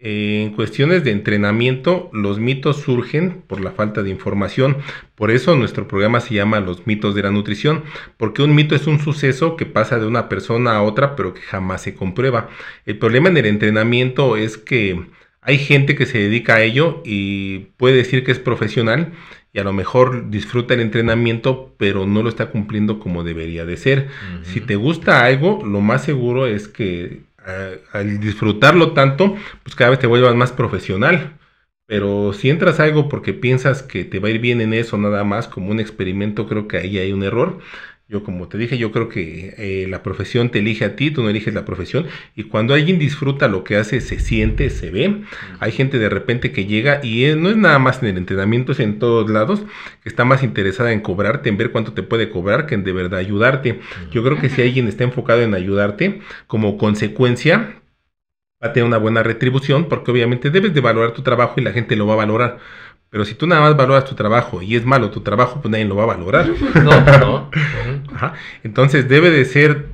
B: en cuestiones de entrenamiento los mitos surgen por la falta de información. Por eso nuestro programa se llama Los mitos de la nutrición, porque un mito es un suceso que pasa de una persona a otra pero que jamás se comprueba. El problema en el entrenamiento es que hay gente que se dedica a ello y puede decir que es profesional y a lo mejor disfruta el entrenamiento pero no lo está cumpliendo como debería de ser. Si te gusta algo, lo más seguro es que al disfrutarlo tanto, pues cada vez te vuelvas más profesional. Pero si entras a algo porque piensas que te va a ir bien en eso nada más como un experimento, creo que ahí hay un error. Yo como te dije, yo creo que eh, la profesión te elige a ti, tú no eliges la profesión. Y cuando alguien disfruta lo que hace, se siente, se ve. Hay gente de repente que llega y eh, no es nada más en el entrenamiento, es en todos lados, que está más interesada en cobrarte, en ver cuánto te puede cobrar, que en de verdad ayudarte. Yo creo que si alguien está enfocado en ayudarte, como consecuencia, va a tener una buena retribución, porque obviamente debes de valorar tu trabajo y la gente lo va a valorar. Pero si tú nada más valoras tu trabajo y es malo tu trabajo, pues nadie lo va a valorar. (laughs)
C: No, no. Ujú. (laughs)
B: Ajá. Entonces debe de ser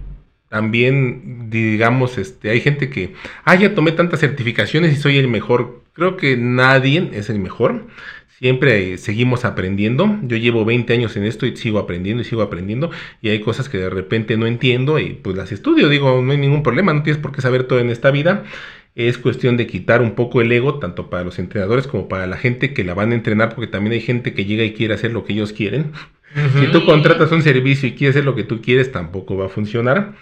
B: también, digamos, este, hay gente que, ah, ya tomé tantas certificaciones y soy el mejor. Creo que nadie es el mejor. Siempre eh, seguimos aprendiendo. Yo llevo 20 años en esto y sigo aprendiendo y sigo aprendiendo. Y hay cosas que de repente no entiendo y pues las estudio. Digo, no hay ningún problema, no tienes por qué saber todo en esta vida. Es cuestión de quitar un poco el ego, tanto para los entrenadores como para la gente que la van a entrenar, porque también hay gente que llega y quiere hacer lo que ellos quieren. (laughs) Si tú contratas un servicio y quieres hacer lo que tú quieres, tampoco va a funcionar.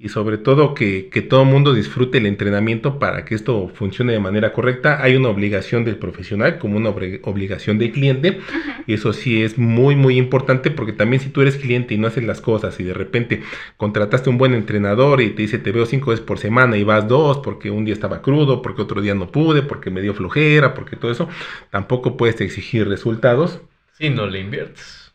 B: Y sobre todo que, que todo el mundo disfrute el entrenamiento para que esto funcione de manera correcta. Hay una obligación del profesional como una obligación del cliente. Y eso sí es muy, muy importante porque también si tú eres cliente y no haces las cosas y de repente contrataste un buen entrenador y te dice te veo cinco veces por semana y vas dos porque un día estaba crudo, porque otro día no pude, porque me dio flojera, porque todo eso, tampoco puedes exigir resultados.
C: Si no le inviertes.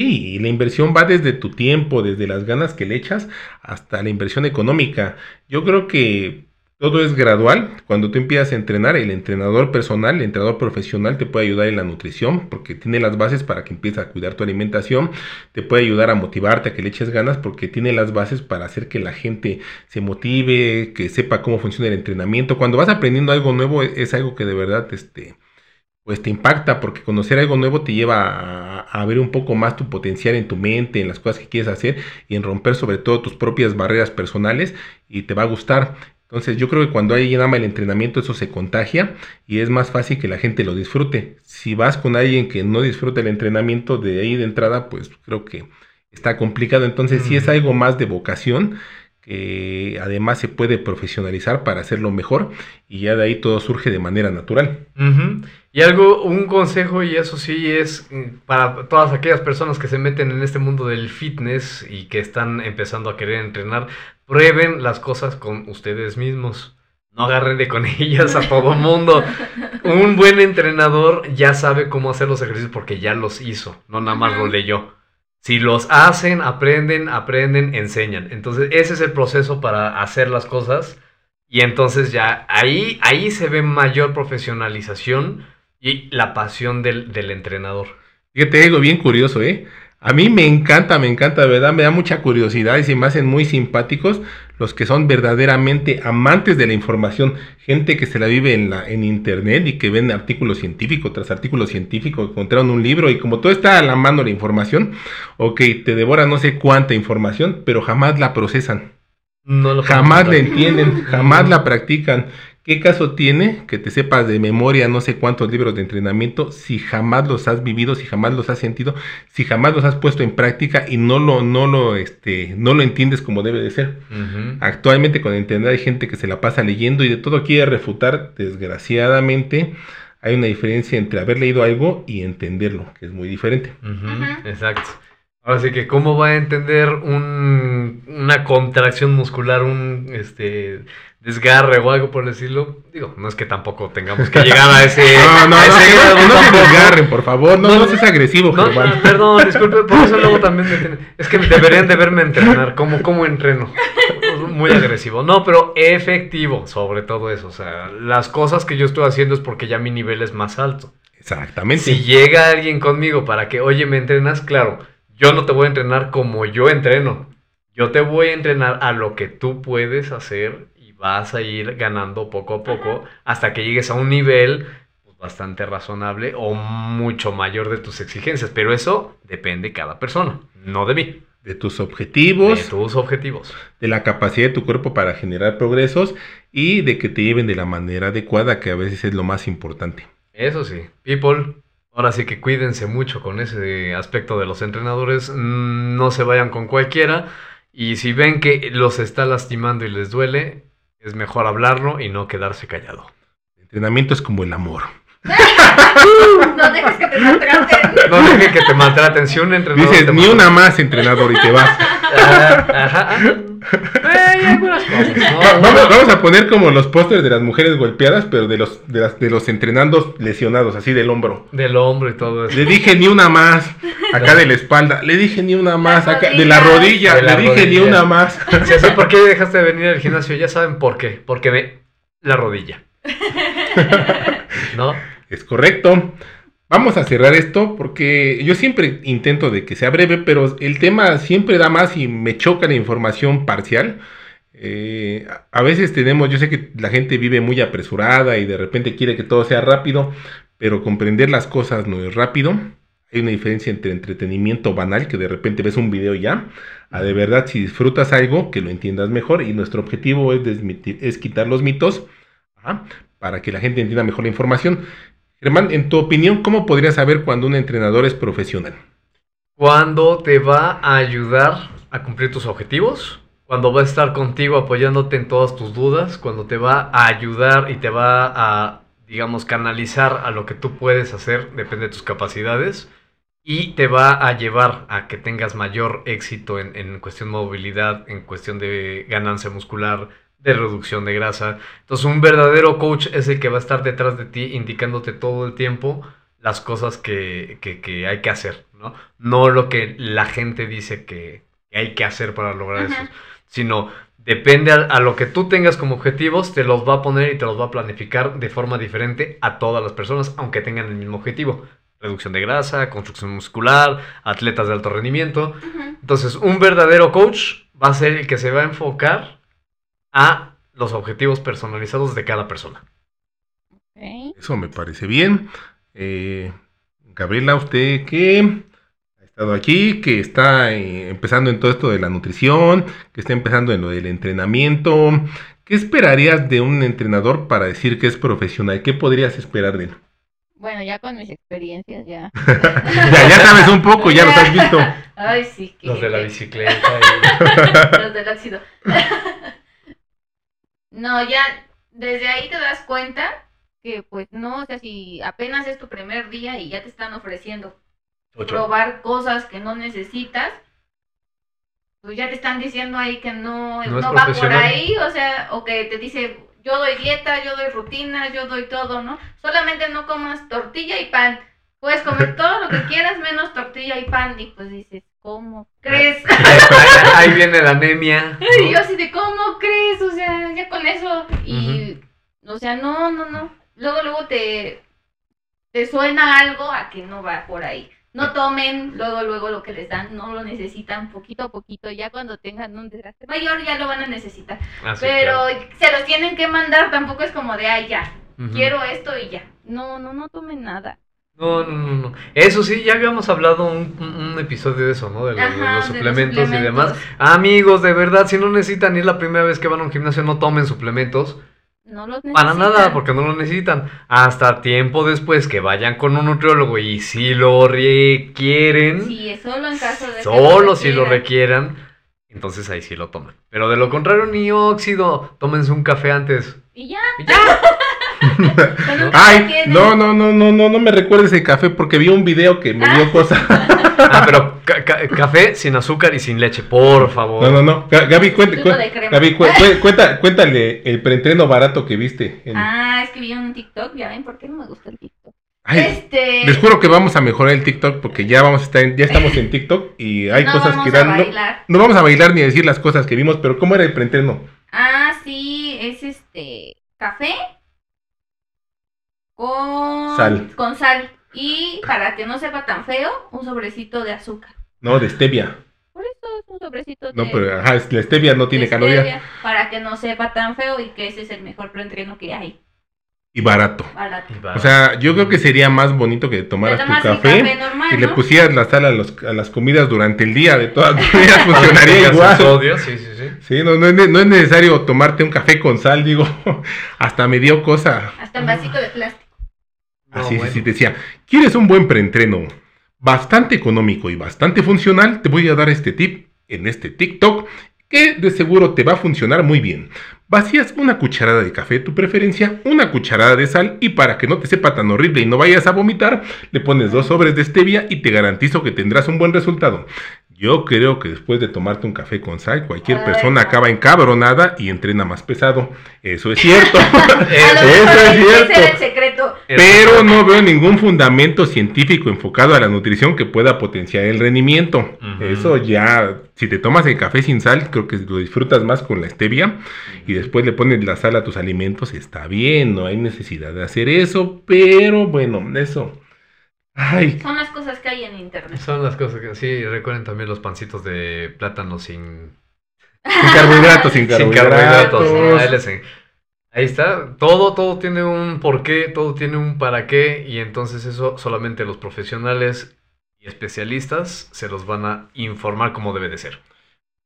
B: Sí, y la inversión va desde tu tiempo, desde las ganas que le echas hasta la inversión económica. Yo creo que todo es gradual. Cuando tú empiezas a entrenar, el entrenador personal, el entrenador profesional te puede ayudar en la nutrición porque tiene las bases para que empieces a cuidar tu alimentación. Te puede ayudar a motivarte, a que le eches ganas porque tiene las bases para hacer que la gente se motive, que sepa cómo funciona el entrenamiento. Cuando vas aprendiendo algo nuevo es algo que de verdad este, pues te impacta porque conocer algo nuevo te lleva a, a ver un poco más tu potencial en tu mente, en las cosas que quieres hacer y en romper sobre todo tus propias barreras personales y te va a gustar. Entonces yo creo que cuando alguien ama el entrenamiento eso se contagia y es más fácil que la gente lo disfrute. Si vas con alguien que no disfruta el entrenamiento de ahí de entrada, pues creo que está complicado. Entonces sí es algo más de vocación que además se puede profesionalizar para hacerlo mejor y ya de ahí todo surge de manera natural.
C: Y algo, un consejo, y eso sí es mm, para todas aquellas personas que se meten en este mundo del fitness y que están empezando a querer entrenar, prueben las cosas con ustedes mismos. No agarren de con ellas a todo mundo. (laughs) Un buen entrenador ya sabe cómo hacer los ejercicios porque ya los hizo, no nada más lo leyó. Si los hacen, aprenden, aprenden, enseñan. Entonces, ese es el proceso para hacer las cosas Y entonces ya ahí, ahí se ve mayor profesionalización y la pasión del, del entrenador.
B: Fíjate, algo bien curioso, ¿eh? A mí me encanta, me encanta, de verdad, me da mucha curiosidad y se me hacen muy simpáticos los que son verdaderamente amantes de la información, gente que se la vive en, la, en internet y que ven artículos científicos tras artículos científicos, encontraron un libro y como todo está a la mano la información, ok, te devora no sé cuánta información, pero jamás la procesan.
C: No lo
B: Jamás la entienden, (laughs) jamás la practican. ¿Qué caso tiene que te sepas de memoria no sé cuántos libros de entrenamiento si jamás los has vivido, si jamás los has sentido, si jamás los has puesto en práctica y no lo, no lo, este, no lo entiendes como debe de ser? Actualmente con Internet hay gente que se la pasa leyendo y de todo quiere refutar. Desgraciadamente hay una diferencia entre haber leído algo y entenderlo, que es muy diferente.
C: Exacto. Ahora sí que, ¿cómo va a entender un, una contracción muscular, un este desgarre o algo por decirlo? Digo, no es que tampoco tengamos que llegar a ese. (laughs)
B: No, no,
C: a
B: no,
C: ese
B: no,
C: grado
B: que no se desgarren, por favor. No,
C: No,
B: no seas agresivo,
C: No, no, perdón, disculpe, por eso luego también me tienen- Es que deberían de verme entrenar, ¿cómo, cómo entreno? Muy agresivo. No, pero efectivo, sobre todo eso. O sea, las cosas que yo estoy haciendo es porque ya mi nivel es más alto.
B: Exactamente.
C: Si llega alguien conmigo para que, oye, me entrenas, claro, yo no te voy a entrenar como yo entreno. Yo te voy a entrenar a lo que tú puedes hacer y vas a ir ganando poco a poco hasta que llegues a un nivel pues, bastante razonable o mucho mayor de tus exigencias. Pero eso depende de cada persona, no de mí,
B: De tus
C: de
B: objetivos,
C: tus objetivos.
B: de la capacidad de tu cuerpo para generar progresos y de que te lleven de la manera adecuada, que a veces es lo más importante.
C: Eso sí, people, ahora sí que cuídense mucho con ese aspecto de los entrenadores, mm, no se vayan con cualquiera y si ven que los está lastimando y les duele, es mejor hablarlo y no quedarse callado.
B: El entrenamiento es como el amor.
D: No dejes que te maltraten.
C: No dejen que te maltraten, si un entrenador
B: Dices,
C: te
B: ni una más, entrenador, y te vas.
C: Ah, ajá, ajá. Hay algunas cosas, ¿no?
B: Vamos, vamos a poner como los pósters de las mujeres golpeadas, pero de los, de, las- de los entrenandos lesionados, así del hombro.
C: Del hombro y todo eso.
B: Le dije ni una más, (laughs) acá de la espalda. Le dije ni una más, acá de la rodilla.
C: De la
B: Le dije ni una más. (laughs)
C: Si así, ¿por qué dejaste de venir al gimnasio? Ya saben por qué. Porque me... La rodilla. (laughs) ¿No?
B: Es correcto. Vamos a cerrar esto porque yo siempre intento de que sea breve, pero el tema siempre da más y me choca la información parcial. Eh, a- veces tenemos, yo sé que la gente vive muy apresurada y de repente quiere que todo sea rápido, pero comprender las cosas no es rápido. Hay una diferencia entre entretenimiento banal, que de repente ves un video ya, a de verdad si disfrutas algo, que lo entiendas mejor. Y nuestro objetivo es, es quitar los mitos para que la gente entienda mejor la información. Germán, en tu opinión, ¿cómo podrías saber cuando un entrenador es profesional?
C: Cuando te va a ayudar a cumplir tus objetivos, cuando va a estar contigo apoyándote en todas tus dudas, cuando te va a ayudar y te va a, digamos, canalizar a lo que tú puedes hacer, depende de tus capacidades, y te va a llevar a que tengas mayor éxito en, en cuestión de movilidad, en cuestión de ganancia muscular, de reducción de grasa. Entonces un verdadero coach es el que va a estar detrás de ti indicándote todo el tiempo las cosas que, que- que hay que hacer, ¿no? No lo que la gente dice que, hay que hacer para lograr eso, sino depende a, a lo que tú tengas como objetivos, te los va a poner y te los va a planificar de forma diferente a todas las personas, aunque tengan el mismo objetivo. Reducción de grasa, construcción muscular, atletas de alto rendimiento. Entonces, un verdadero coach va a ser el que se va a enfocar a los objetivos personalizados de cada persona.
D: Ok.
B: Eso me parece bien. Eh, Gabriela, usted que ha estado aquí, que está eh, empezando en todo esto de la nutrición, que está empezando en lo del entrenamiento, ¿qué esperarías de un entrenador para decir que es profesional? ¿Qué podrías esperar de él?
D: Bueno, ya con mis experiencias ya. (laughs)
B: Ya, ya sabes un poco, ya los has visto.
D: Ay, sí. que-
C: Los de la bicicleta. y- (laughs)
D: Los del óxido. (laughs) no, ya desde ahí te das cuenta que pues no, o sea, si apenas es tu primer día y ya te están ofreciendo
C: Ocho.
D: probar cosas que no necesitas, pues ya te están diciendo ahí que no,
C: No
D: va por ahí, o sea, o que te dice, yo doy dieta, yo doy rutinas, yo doy todo, ¿no? Solamente no comas tortilla y pan. Puedes comer (laughs) todo lo que quieras menos tortilla y pan y pues dices, ¿cómo crees?
C: ahí, viene la anemia. ¿no?
D: Y yo así de, ¿cómo crees? O sea, ya con eso. Y, o sea, no, no, no. Luego, luego te, te suena algo a que no va por ahí. No tomen luego, luego lo que les dan, no lo necesitan poquito a poquito. Ya cuando tengan un desgaste mayor, ya lo van a necesitar.
C: Ah,
D: Pero
C: claro.
D: se los tienen que mandar, tampoco es como de, ay, ya, quiero esto y ya. No, no, no tomen nada.
C: No, no, no, no. Eso sí, ya habíamos hablado un, episodio de eso, ¿no? De, lo- de
D: Ajá,
C: los
D: de los
C: suplementos y demás. Amigos, de verdad, si no necesitan ir la primera vez que van a un gimnasio, no tomen suplementos.
D: No los
C: Para
D: necesitan.
C: nada, porque no lo necesitan. Hasta tiempo después que vayan con un nutriólogo y si lo requieren,
D: Sí, solo en caso de que
C: solo si lo
D: requieran,
C: entonces ahí sí lo toman. Pero de lo contrario, ni óxido, tómense un café antes.
D: Y ya,
C: Y ya. (laughs) (laughs)
B: Ay, no, no, no, no, no, no me recuerdes el café porque vi un video que me dio cosa. (laughs)
C: Ah, pero ca- ca- café sin azúcar y sin leche, por favor.
B: No, no, no. Ga- Gaby, cuente-. Gaby, cu- (laughs) cu- cuenta- cuéntale el preentreno barato que viste. en-
D: Ah, es que vi un TikTok, ya ven por qué no me gusta el TikTok.
B: Ay,
D: este.
B: les juro que vamos a mejorar el TikTok porque ya vamos a estar, en- ya estamos en TikTok y hay
D: no
B: cosas que dan. No, no vamos a bailar ni a decir las cosas que vimos, pero ¿cómo era el preentreno?
D: Ah, sí, es este. Café. Con.
B: Sal.
D: Con sal. Y para que no sepa tan feo, un sobrecito de azúcar.
B: No, de stevia.
D: Por eso es un sobrecito de.
B: No, pero ajá, es- la stevia no tiene calorías
D: Para que no sepa tan feo y que ese es el mejor preentreno que hay.
B: y barato.
D: Barato.
B: O sea, yo creo que sería más bonito que
D: Te
B: tomaras tu
D: un
B: café,
D: normal,
B: y le pusieras la sal a, los- a las comidas durante el día. De todas maneras (laughs) funcionaría igual.
C: sí, sí, sí.
B: Sí, no, no, es, ne- no es necesario tomarte un café con sal, digo. (laughs) Hasta me dio cosa.
D: Hasta en vasito de plástico.
C: No,
B: Así,
C: bueno.
B: sí, te decía, ¿quieres un buen preentreno? Bastante económico y bastante funcional, te voy a dar este tip en este TikTok que de seguro te va a funcionar muy bien. Vacías una cucharada de café de tu preferencia, una cucharada de sal y para que no te sepa tan horrible y no vayas a vomitar, le pones dos sobres de stevia y te garantizo que tendrás un buen resultado. Yo creo que después de tomarte un café con sal, cualquier
D: Ay,
B: persona
D: no.
B: acaba encabronada y entrena más pesado. Eso es cierto. (laughs) Eso
D: mejor
B: es
D: ese
B: cierto. Pero no veo ningún fundamento científico enfocado a la nutrición que pueda potenciar el rendimiento. Eso ya, si te tomas el café sin sal, creo que lo disfrutas más con la stevia y después le pones la sal a tus alimentos, está bien, no hay necesidad de hacer eso, pero bueno, eso. Ay,
D: Son las cosas que hay en internet.
C: Son las cosas que sí, recuerden también los pancitos de plátano sin,
B: sin carbohidratos, sin (laughs)
C: sin
B: carbohidratos.
C: carbohidratos. Ahí, les en- ahí está, todo, todo tiene un porqué, todo tiene un para qué, y entonces eso solamente los profesionales y especialistas se los van a informar como debe de ser.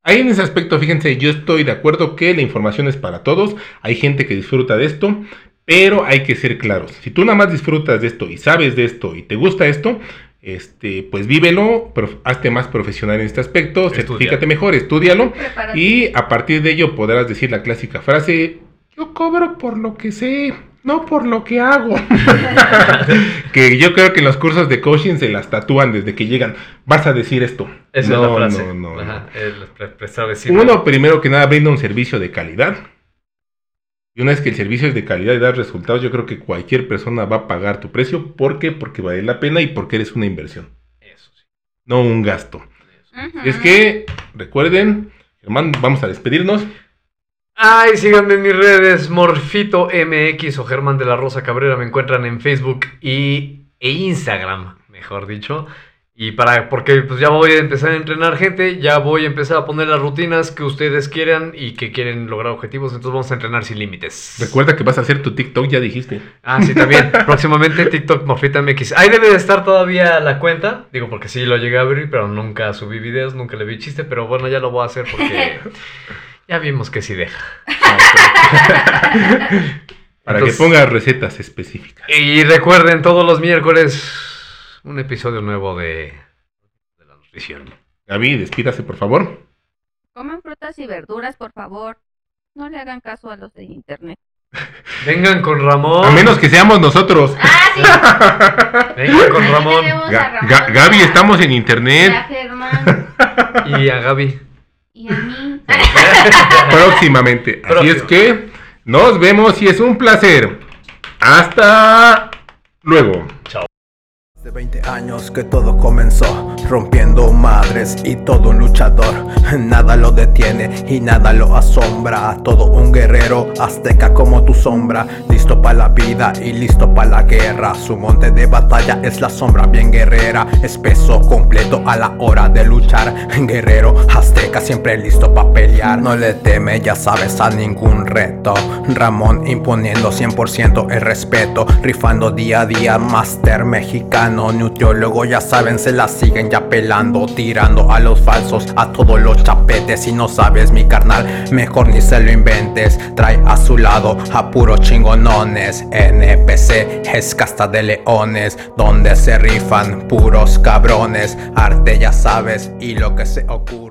B: Ahí en ese aspecto, fíjense, yo estoy de acuerdo que la información es para todos. Hay gente que disfruta de esto, pero hay que ser claros. Si tú nada más disfrutas de esto y sabes de esto y te gusta esto, este, pues vívelo, prof- hazte más profesional en este aspecto,
C: Estudia.
B: certifícate mejor, estudialo
D: Prepárate.
B: y a partir de ello podrás decir la clásica frase, yo cobro por lo que sé, no por lo que hago. (laughs) que yo creo que en los cursos de coaching se las tatúan desde que llegan, vas a decir esto.
C: Esa
B: No,
C: es la frase.
B: no, no, no.
C: Ajá, el
B: Uno, primero que nada, brinda un servicio de calidad. Y una vez que el servicio es de calidad y da resultados, yo creo que cualquier persona va a pagar tu precio. ¿Por qué? Porque vale la pena y porque eres una inversión,
C: Eso sí.
B: no un gasto. Es que, recuerden, Germán, vamos a despedirnos.
C: Ay, síganme en mis redes, Morfito MX o Germán de la Rosa Cabrera. Me encuentran en Facebook y, e Instagram, mejor dicho. Y para, porque pues ya voy a empezar a entrenar gente, ya voy a empezar a poner las rutinas que ustedes quieran y que quieren lograr objetivos, entonces vamos a entrenar sin límites.
B: Recuerda que vas a hacer tu TikTok, ya dijiste.
C: Ah, sí, también. (laughs) Próximamente TikTok Morfita MX. Ahí debe de estar todavía la cuenta. Digo, porque sí lo llegué a abrir, pero nunca subí videos, nunca le vi chiste. Pero bueno, ya lo voy a hacer porque (laughs) ya vimos que sí deja. (laughs)
B: Para
C: Entonces-
B: que pongas recetas específicas.
C: Y recuerden, todos los miércoles, un episodio nuevo de, de la nutrición.
B: Gaby, despídase, por favor.
D: Coman frutas y verduras, por favor. No le hagan caso a los de internet. (laughs)
C: Vengan con Ramón.
B: A menos que seamos nosotros.
D: ¡Ah, sí! (laughs)
C: Vengan con Ramón.
B: Gaby, estamos en
D: y a
B: internet.
D: Germán
C: Y a Gaby.
D: Y a mí. (laughs)
B: próximamente. Así
C: Próximo.
B: es que nos vemos y es un placer. Hasta luego.
A: De 20 años que todo comenzó, rompiendo madres y todo un luchador. (laughs) Nada lo detiene y nada lo asombra. Todo un guerrero azteca como tu sombra. Listo para la vida y listo para la guerra. Su monte de batalla es la sombra bien guerrera. Espeso, completo a la hora de luchar. (laughs) Guerrero azteca siempre listo para pelear. No le teme, ya sabes, a ningún reto. Ramón imponiendo 100% el respeto. Rifando día a día, máster mexicano nutriólogo ya saben se la siguen ya pelando Tirando a los falsos, a todos los chapetes. Si no sabes mi carnal, mejor ni se lo inventes. Trae a su lado a puros chingonones. NPC es casta de leones Donde se rifan puros cabrones. Arte ya sabes y lo que se ocurre